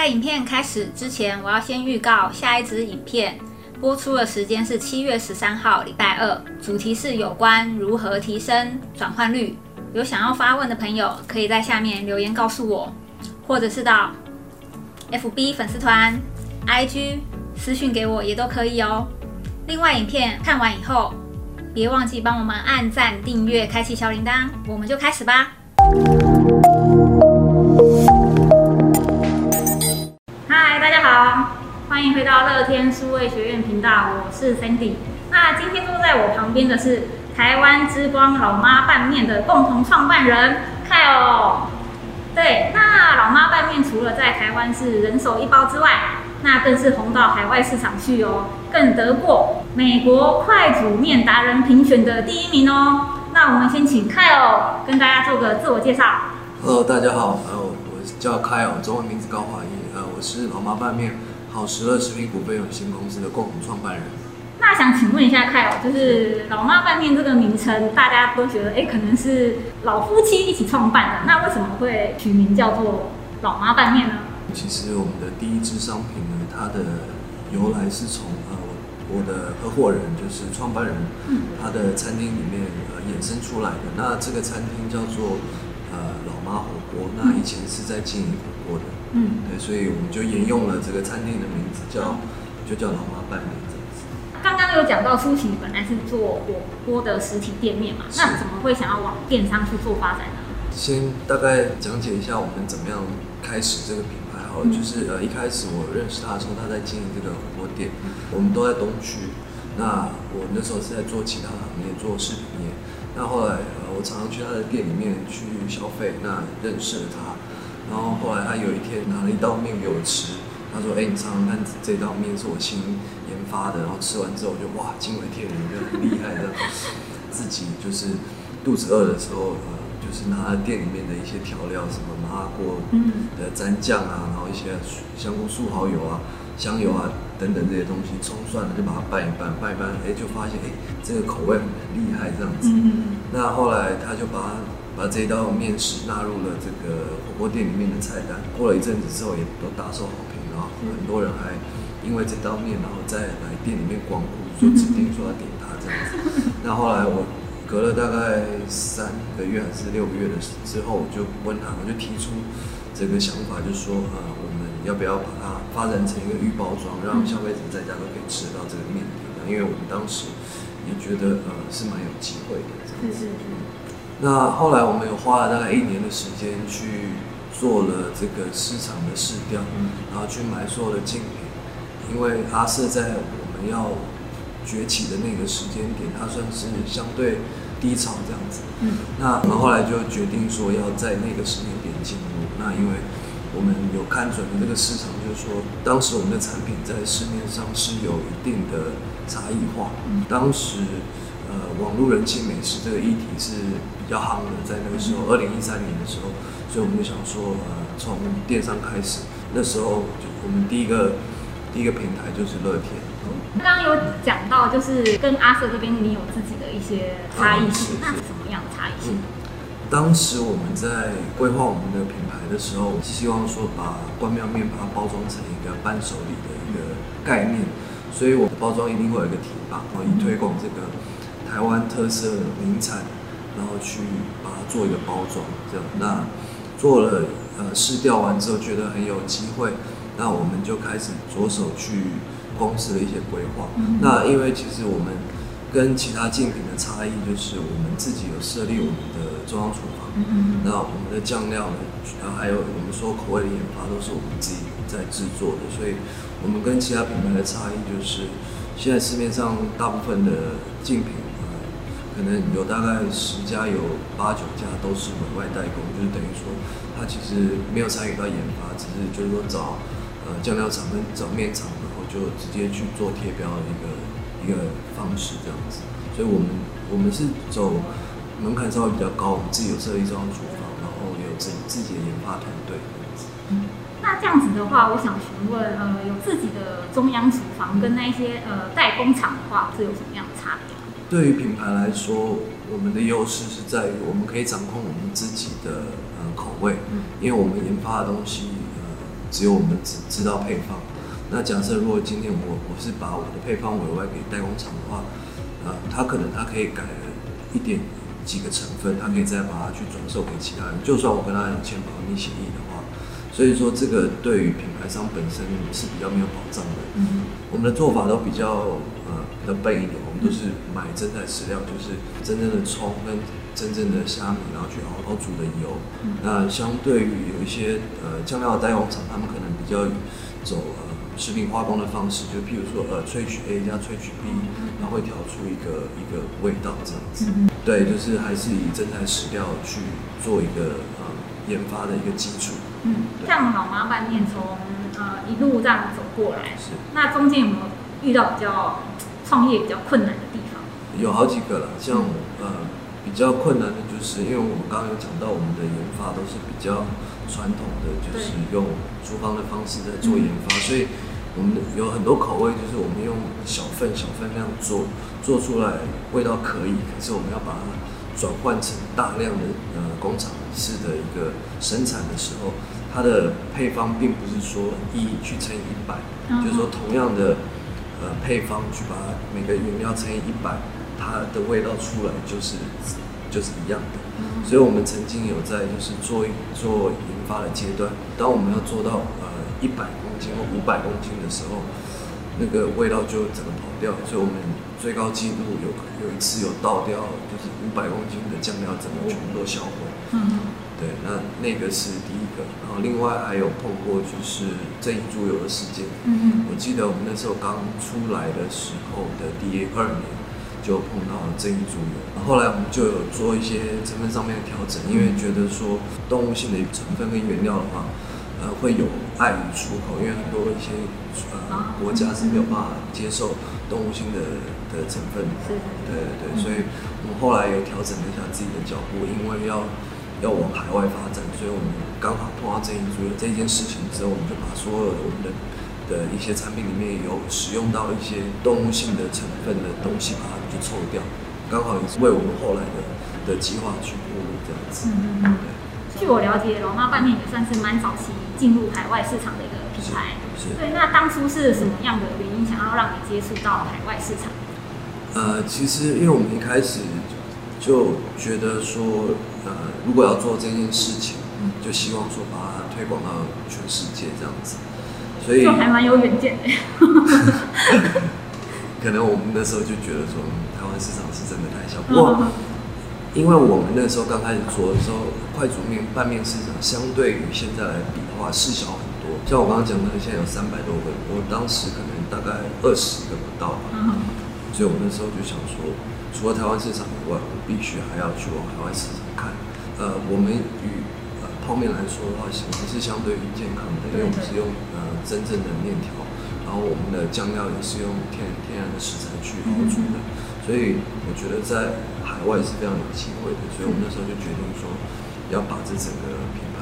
在影片开始之前，我要先预告下一支影片播出的时间是七月十三号，礼拜二，主题是有关如何提升转换率。有想要发问的朋友，可以在下面留言告诉我，或者是到 FB 粉丝团、IG 私讯给我也都可以哦。另外，影片看完以后，别忘记帮我们按赞、订阅、开启小铃铛。我们就开始吧。大家好，欢迎回到乐天数位学院频道，我是 Sandy。那今天坐在我旁边的是。台湾之光老妈拌面的共同创办人 Kyle，对，那老妈拌面除了在台湾是人手一包之外，那更是红到海外市场去哦，更得过美国快煮面达人评选的第一名哦。那我们先请 Kyle 跟大家做个自我介绍。Hello，大家好，我叫 Kyle，中文名字高华义，我是老妈拌面好食乐食品股份有限公司的共同创办人。那想请问一下凯哦，就是老妈拌面这个名称，大家都觉得哎，可能是老夫妻一起创办的，那为什么会取名叫做老妈拌面呢？其实我们的第一支商品呢，它的由来是从呃我的合伙人，就是创办人，他的餐厅里面呃衍生出来的。那这个餐厅叫做呃老妈火锅，那以前是在经营火锅的，嗯，对，所以我们就沿用了这个餐厅的名字，叫就叫老妈拌面。刚刚有讲到初期本来是做火锅的实体店面嘛，那怎么会想要往电商去做发展呢？先大概讲解一下我们怎么样开始这个品牌好了，嗯、就是呃一开始我认识他的时候，他在经营这个火锅店，嗯、我们都在东区，那我那时候是在做其他行业，做饰品业，那后来呃我常常去他的店里面去消费，那认识了他，然后后来他有一天拿了一道面给我吃。他说：“哎、欸，你尝尝看，这道面是我新研发的，然后吃完之后我就哇，惊为天人，就很厉害的。自己就是肚子饿的时候，呃，就是拿了店里面的一些调料，什么麻辣锅的蘸酱啊，然后一些香菇素蚝油啊、香油啊等等这些东西，葱蒜的就把它拌一拌，拌一拌，哎、欸，就发现哎、欸，这个口味很厉害，这样子。那后来他就把把这道面食纳入了这个火锅店里面的菜单，过了一阵子之后，也都大受好评。”然后很多人还因为这道面，然后再来店里面光顾，就指定说要点它这样子。那后来我隔了大概三个月还是六个月的之后，我就问他，我就提出这个想法，就说啊，要不要把它发展成一个预包装，让消费者在家都可以吃得到这个面点？因为我们当时也觉得呃是蛮有机会的这样子。那后来我们有花了大概一年的时间去。做了这个市场的试调，然后去买所有的竞品，因为阿瑟在我们要崛起的那个时间点，它算是相对低潮这样子。嗯，那我们后来就决定说要在那个时间点进入。那因为我们有看准了这个市场，就是说当时我们的产品在市面上是有一定的差异化。嗯，当时呃网络人气美食这个议题是比较夯的，在那个时候，二零一三年的时候。所以我们就想说，呃，从电商开始，那时候就我们第一个第一个平台就是乐天。刚刚有讲到，就是跟阿瑟这边你有自己的一些差异性，那是什么样的差异性？嗯，当时我们在规划我们的品牌的时候，希望说把关庙面把它包装成一个伴手礼的一个概念，所以我们包装一定会有一个提拔，然后以推广这个台湾特色名产，然后去把它做一个包装，这样那。做了呃试调完之后，觉得很有机会，那我们就开始着手去公司的一些规划。嗯、那因为其实我们跟其他竞品的差异，就是我们自己有设立我们的中央厨房。嗯、那我们的酱料呢，然后还有我们说口味的研发，都是我们自己在制作的。所以，我们跟其他品牌的差异就是，现在市面上大部分的竞品。可能有大概十家，有八九家都是委外代工，就是等于说他其实没有参与到研发，只是就是说找呃酱料厂跟找面厂，然后就直接去做贴标的一个一个方式这样子。所以我们我们是走门槛稍微比较高，我们自己有设立中央厨房，然后也有自己自己的研发团队那这样子的话，我想询问，呃，有自己的中央厨房跟那些呃代工厂的话，是有什么样的差别？对于品牌来说，我们的优势是在于我们可以掌控我们自己的呃口味，因为我们研发的东西呃只有我们只知道配方。那假设如果今天我我是把我的配方委外给代工厂的话，呃，他可能他可以改一点几个成分，他可以再把它去转售给其他人。就算我跟他有签保密协议的话，所以说这个对于品牌商本身是比较没有保障的。嗯，我们的做法都比较呃比较笨一点，我们都是买真材实料，就是真正的葱跟真正的虾米，然后去熬熬煮的油。嗯、那相对于有一些呃酱料的代工厂，他们可能比较走呃食品化工的方式，就譬如说呃萃取 A 加萃取 B，然后会调出一个一个味道这样子。嗯、对，就是还是以真材实料去做一个呃研发的一个基础。嗯，像老妈拌面从呃一路这样走过来，是那中间有没有遇到比较创业比较困难的地方？有好几个了，像、嗯、呃。比较困难的就是，因为我们刚刚有讲到，我们的研发都是比较传统的，就是用厨房的方式在做研发，所以我们有很多口味，就是我们用小份小份量做，做出来味道可以，可是我们要把它转换成大量的呃工厂式的一个生产的时候，它的配方并不是说一去乘以一百，就是说同样的呃配方去把它每个原料乘以一百。它的味道出来就是就是一样的，所以我们曾经有在就是做做研发的阶段，当我们要做到呃一百公斤或五百公斤的时候，那个味道就整个跑掉，所以我们最高纪录有有一次有倒掉，就是五百公斤的酱料整个全部都销毁。嗯，对，那那个是第一个，然后另外还有碰过就是正义猪油的事件。嗯，我记得我们那时候刚出来的时候的第二年。就碰到了正义猪油，后来我们就有做一些成分上面的调整，因为觉得说动物性的成分跟原料的话，呃，会有碍于出口，因为很多一些呃国家是没有办法接受动物性的的成分，对对对，所以我们后来有调整了一下自己的脚步，因为要要往海外发展，所以我们刚好碰到正义猪油这件事情之后，我们就把所有的我们的。的一些产品里面有使用到一些动物性的成分的东西，把它就抽掉，刚好也是为我们后来的的计划去铺路这样子。嗯嗯。据我了解，老妈半年也算是蛮早期进入海外市场的一个品牌。是。对，那当初是什么样的原因想要让你接触到海外市场？呃，其实因为我们一开始就觉得说，呃，如果要做这件事情，就希望说把它推广到全世界这样子。所以还蛮有远见的。可能我们那时候就觉得说，台湾市场是真的太小。不过，因为我们那时候刚开始做的时候，快煮面拌面市场相对于现在来比的话，是小很多。像我刚刚讲的，现在有三百多个，我当时可能大概二十个不到吧。所以我那时候就想说，除了台湾市场以外，我必须还要去往海外市场看。呃，我们与泡面来说的话，其实是相对于健康的，因为我们是用呃真正的面条，然后我们的酱料也是用天天然的食材去熬煮的，所以我觉得在海外是非常有机会的，所以我们那时候就决定说要把这整个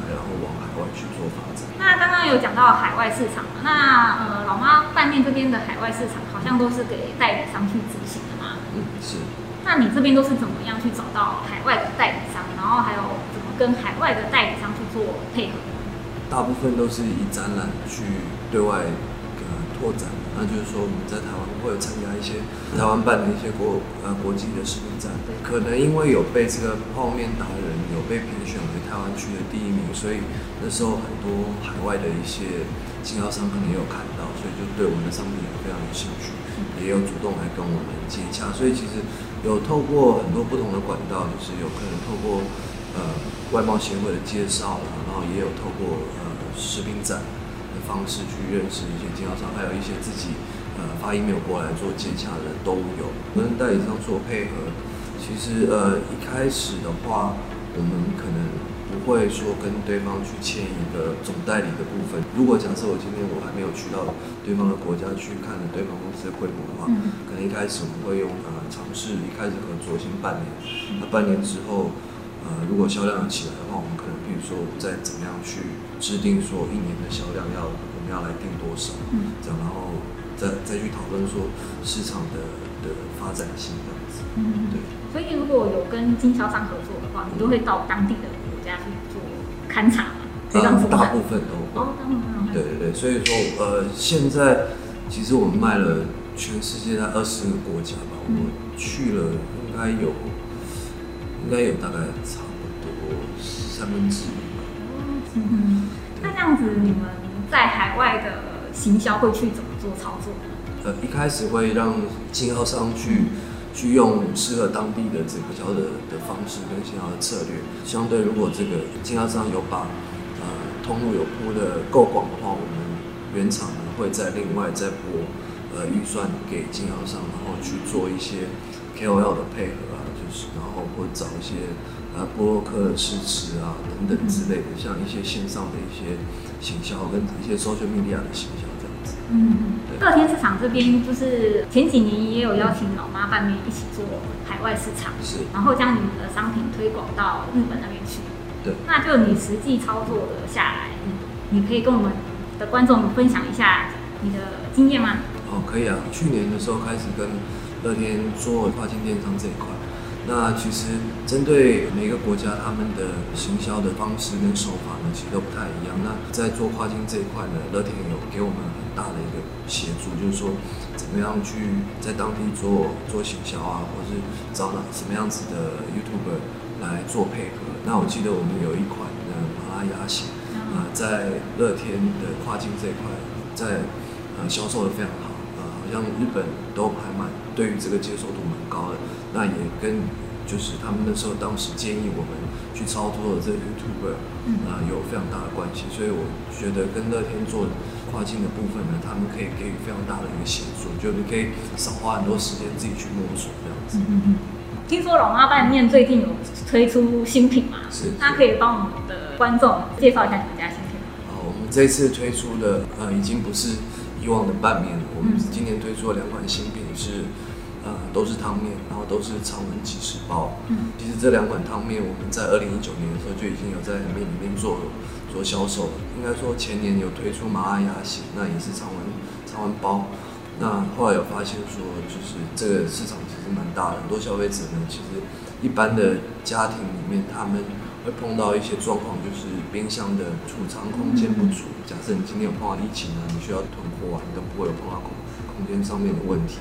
然后往海外去做发展。那刚刚有讲到海外市场，那呃老妈拌面这边的海外市场好像都是给代理商去执行的嘛？嗯，是。那你这边都是怎么样去找到海外的代理商，然后还有怎么跟海外的代理商去做配合？大部分都是以展览去对外呃拓展，那就是说我们在台湾会有参加一些台湾办的一些国呃国际的食品展，可能因为有被这个泡面达人有被评选为台湾区的第一名，所以那时候很多海外的一些经销商可能也有看到，所以就对我们的商品也非常有兴趣，也有主动来跟我们接洽，所以其实。有透过很多不同的管道，就是有可能透过呃外贸协会的介绍，然后也有透过呃食品展的方式去认识一些经销商，还有一些自己呃发 email 过来做接洽的都有。跟代理商做配合，其实呃一开始的话，我们可能。不会说跟对方去签一个总代理的部分。如果假设我今天我还没有去到对方的国家去看对方公司的规模的话，嗯、可能一开始我们会用呃尝试一开始合作先半年，那半年之后，呃如果销量起来的话，我们可能比如说我们再怎么样去制定说一年的销量要我们要来定多少，嗯、这样然后再再去讨论说市场的的发展性这样子。嗯，对。所以如果有跟经销商合作的话，你都会到当地的国家。去做勘察，这样子大部分都会。哦，大部分。对对对，所以说呃，现在其实我们卖了全世界在二十个国家吧，我们去了应该有，应该有大概差不多三分之一吧。嗯嗯，那这样子你们在海外的行销会去怎么做操作呢？呃，一开始会让经销商去。去用适合当地的这个销的的方式跟行销的策略，相对如果这个经销商有把呃通路有铺的够广的话，我们原厂呢会再另外再拨呃预算给经销商，然后去做一些 KOL 的配合啊，就是然后或找一些呃部落客的诗词啊等等之类的，像一些线上的一些行销跟一些 social media 的行销。嗯，乐天市场这边就是前几年也有邀请老妈拌面一起做海外市场，是，然后将你们的商品推广到日本那边去。对，那就你实际操作的下来，你可以跟我们的观众分享一下你的经验吗？哦，可以啊。去年的时候开始跟乐天做跨境电商这一块。那其实针对每个国家，他们的行销的方式跟手法呢，其实都不太一样。那在做跨境这一块呢，乐天有给我们很大的一个协助，就是说怎么样去在当地做做行销啊，或是找哪什么样子的 YouTuber 来做配合。那我记得我们有一款的麻辣鸭血啊，在乐天的跨境这一块，在呃销售的非常好，呃，好像日本都还蛮对于这个接受度蛮高的。那也跟就是他们那时候当时建议我们去操作的这个 YouTuber 啊、呃、有非常大的关系，所以我觉得跟乐天做跨境的部分呢，他们可以给予非常大的一个协助，就你可以少花很多时间自己去摸索这样子。嗯嗯。听说老妈拌面最近有推出新品嘛？是。他可以帮我们的观众介绍一下你们家新品吗？好，我们这次推出的呃已经不是以往的拌面了，我们今年推出了两款新品是。呃，都是汤面，然后都是常温即食包。嗯，其实这两款汤面，我们在二零一九年的时候就已经有在里面里面做做销售了。应该说前年有推出麻辣鸭血，那也是常温常温包。那后来有发现说，就是这个市场其实蛮大的，很多消费者呢，其实一般的家庭里面他们会碰到一些状况，就是冰箱的储藏空间不足。假设你今天有碰到疫情呢，你需要囤货啊，你都不会有碰到空空间上面的问题。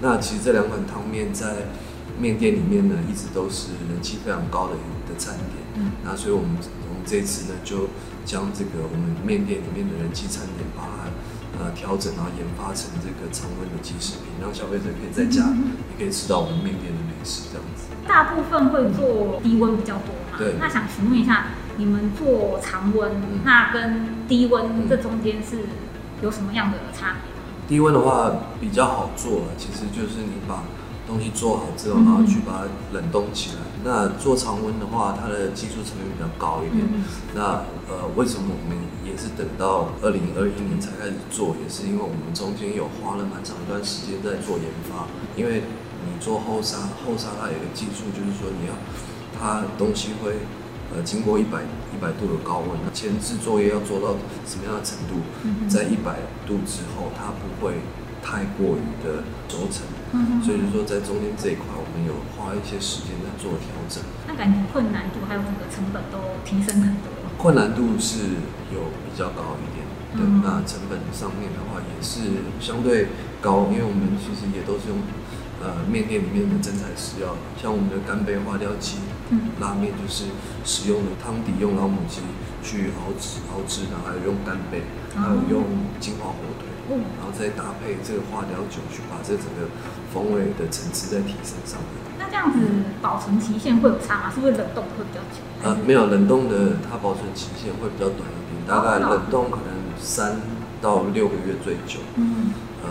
那其实这两款汤面在面店里面呢，一直都是人气非常高的一个餐点。嗯，那所以我们我们这次呢，就将这个我们面店里面的人气餐点，把它呃调整，然后研发成这个常温的即食品，让消费者可以在家也可以吃到我们面店的美食这样子。大部分会做低温比较多嘛？对。那想询问一下，你们做常温，嗯、那跟低温这中间是有什么样的差别？低温的话比较好做，其实就是你把东西做好之后，然后去把它冷冻起来。那做常温的话，它的技术成本比较高一点。那呃，为什么我们也是等到二零二一年才开始做？也是因为我们中间有花了蛮长一段时间在做研发。因为你做后沙，后沙它有一个技术，就是说你要它东西会。呃，经过一百一百度的高温，前置作业要做到什么样的程度？在一百度之后，它不会太过于的轴承。嗯、所以就说，在中间这一块，我们有花一些时间在做调整。那感觉困难度还有整个成本都提升很多。困难度是有比较高一点，那成本上面的话也是相对高，因为我们其实也都是用。呃，面店里面的真材实料，像我们的干杯花雕鸡，嗯，拉面就是使用的汤底用老母鸡去熬制熬制，然后还有用干贝，还有用金华火腿，嗯，然后再搭配这个花雕酒，去把这整个风味的层次再提升上来。那这样子保存期限会有差吗？是不是冷冻会比较久？呃，没有冷冻的，它保存期限会比较短一点，大概冷冻可能三到六个月最久。嗯，呃。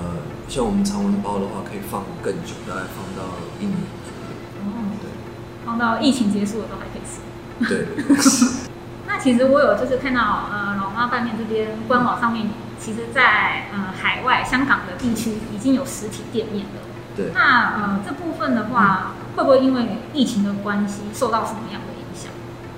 像我们常温包的话，可以放更久，大概放到到疫情结束的时候还可以吃。对。那其实我有就是看到，呃，老妈拌面这边官网上面，其实在呃海外香港的地区已经有实体店面了。对。那呃这部分的话，嗯、会不会因为疫情的关系受到什么样的？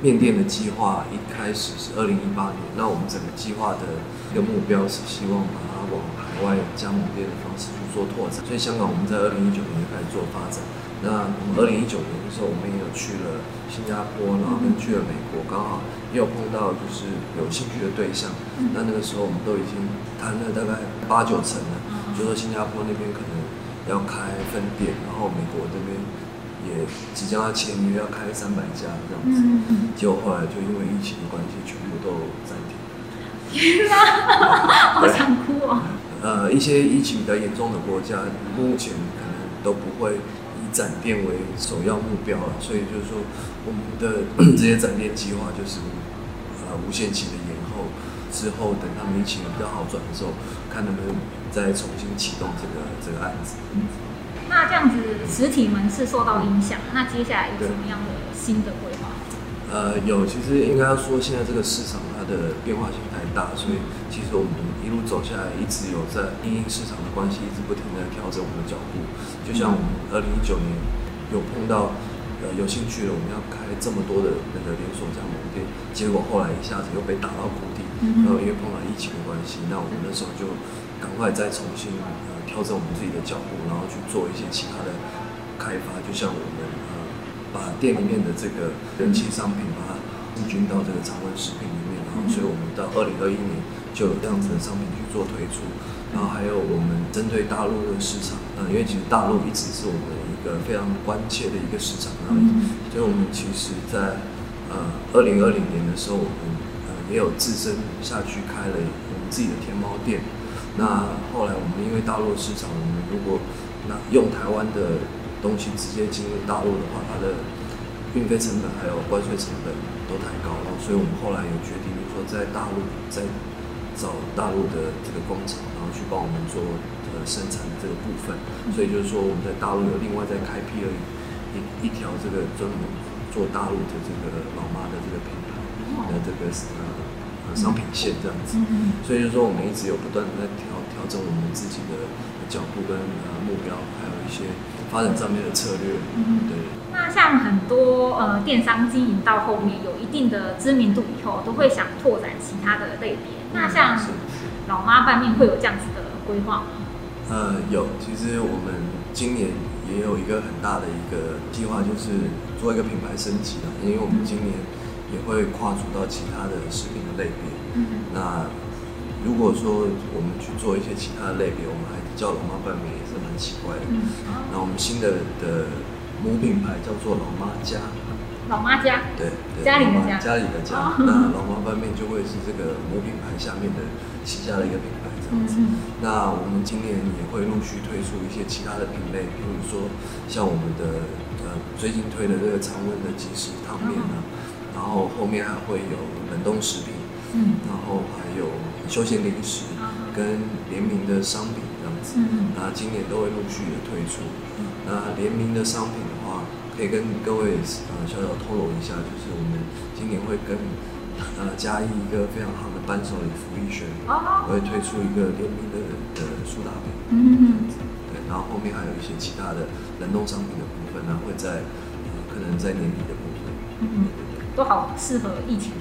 面店的计划一开始是二零一八年，那我们整个计划的一个目标是希望把它往海外加盟店的方式去做拓展。所以香港我们在二零一九年就开始做发展。那我们二零一九年的时候，我们也有去了新加坡，然后跟去了美国，刚好也有碰到就是有兴趣的对象。那那个时候我们都已经谈了大概八九成了，就说新加坡那边可能要开分店，然后美国这边。也即将要签约，要开三百家这样子，结果后来就因为疫情的关系，全部都暂停。天哪，好想哭啊！呃，一些疫情比较严重的国家，目前可能都不会以展店为首要目标了，所以就是说，我们的 这些展店计划就是呃无限期的延后，之后等他们疫情比较好转的时候，看能不能再重新启动这个这个案子。那这样子，实体门市受到影响，那接下来有什么样的新的规划？呃，有，其实应该要说，现在这个市场它的变化性太大，所以其实我们一路走下来，一直有在因应市场的关系，一直不停的调整我们的脚步。就像我们二零一九年有碰到呃有兴趣的，我们要开这么多的那个连锁加盟店，结果后来一下子又被打到谷底，然后因为碰到疫情的关系，那我们那时候就赶快再重新呃。调整我们自己的脚步，然后去做一些其他的开发，就像我们呃把店里面的这个人气商品把它进军到这个常温食品里面，然后所以我们到二零二一年就有这样子的商品去做推出，然后还有我们针对大陆的市场，呃，因为其实大陆一直是我们一个非常关切的一个市场，然后所以我们其实在呃二零二零年的时候，我们呃也有自身下去开了我们自己的天猫店。那后来我们因为大陆市场，我们如果那用台湾的东西直接进入大陆的话，它的运费成本还有关税成本都太高了，所以我们后来有决定说在大陆再找大陆的这个工厂，然后去帮我们做呃生产的这个部分。所以就是说我们在大陆有另外再开辟了一一条这个专门做大陆的这个老妈的这个品牌的这个呃。商品线这样子，所以就是说我们一直有不断的在调调整我们自己的脚步跟呃目标，还有一些发展上面的策略。嗯，对。那像很多呃电商经营到后面有一定的知名度以后，都会想拓展其他的类别。那像老妈拌面会有这样子的规划吗？呃，有。其实我们今年也有一个很大的一个计划，就是做一个品牌升级啊，因为我们今年。也会跨足到其他的食品的类别。嗯。那如果说我们去做一些其他的类别，我们还叫老妈拌面也是蛮奇怪的。嗯。那我们新的的母品牌叫做老妈家。老妈家。对。对家里的家。家里的家。哦。那老妈拌面就会是这个母品牌下面的旗下的一个品牌这样子。嗯。那我们今年也会陆续推出一些其他的品类，比如说像我们的呃最近推的这个常温的即食汤面啊。哦然后后面还会有冷冻食品，嗯，然后还有休闲零食跟联名的商品这样子，嗯，那今年都会陆续的推出。那联名的商品的话，可以跟各位呃小小透露一下，就是我们今年会跟呃嘉义一个非常好的伴手礼福利轩，哦，会推出一个联名的的苏打饼，嗯。嗯，对，然后后面还有一些其他的冷冻商品的部分呢，会在可能在年底的部分，嗯。都好适合疫情。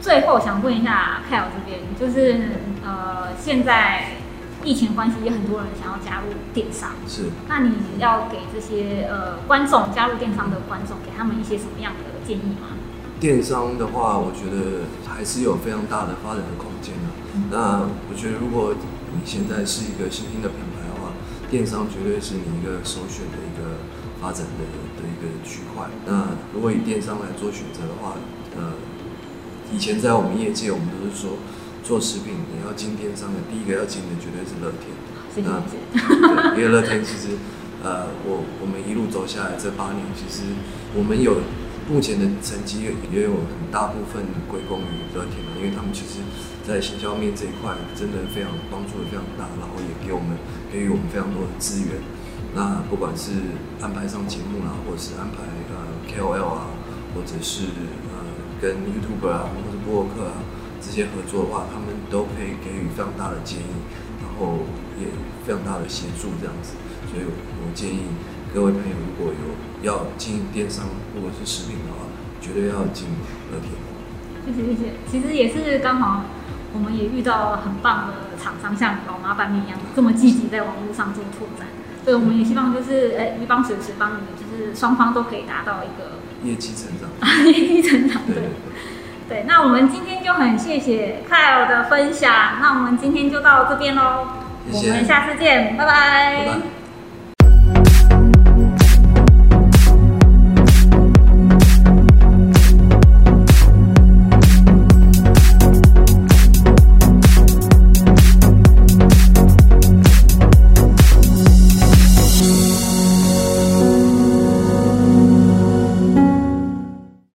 最后想问一下 Kyle 这边，就是呃，现在疫情关系，也很多人想要加入电商。是。那你要给这些呃观众加入电商的观众，给他们一些什么样的建议吗？电商的话，我觉得还是有非常大的发展的空间的。嗯。那我觉得，如果你现在是一个新兴的品牌的话，电商绝对是你一个首选的一个发展的。的一个区块。那如果以电商来做选择的话，呃，以前在我们业界，我们都是说做食品你要进电商的，第一个要进的绝对是乐天。那对，因为乐天其实，呃，我我们一路走下来这八年，其实我们有目前的成绩也有很大部分归功于乐天，因为他们其实在行销面这一块真的非常帮助的非常大，然后也给我们给予我们非常多的资源。那不管是安排上节目啊，或者是安排呃 KOL 啊，或者是呃跟 YouTuber 啊，或者是播客啊这些合作的话，他们都可以给予非常大的建议，然后也非常大的协助这样子。所以我建议各位朋友，如果有要经营电商或者是食品的话，绝对要进乐天。谢谢谢谢，其实也是刚好，我们也遇到很棒的厂商，像老妈拌面一样这么积极在网络上做拓展。所以我们也希望就是，哎，鱼帮水，池帮你，就是双方都可以达到一个业绩成长。业绩成长，对。对，对，那我们今天就很谢谢 Kyle 的分享，那我们今天就到这边喽。我们下次见，拜拜。拜拜。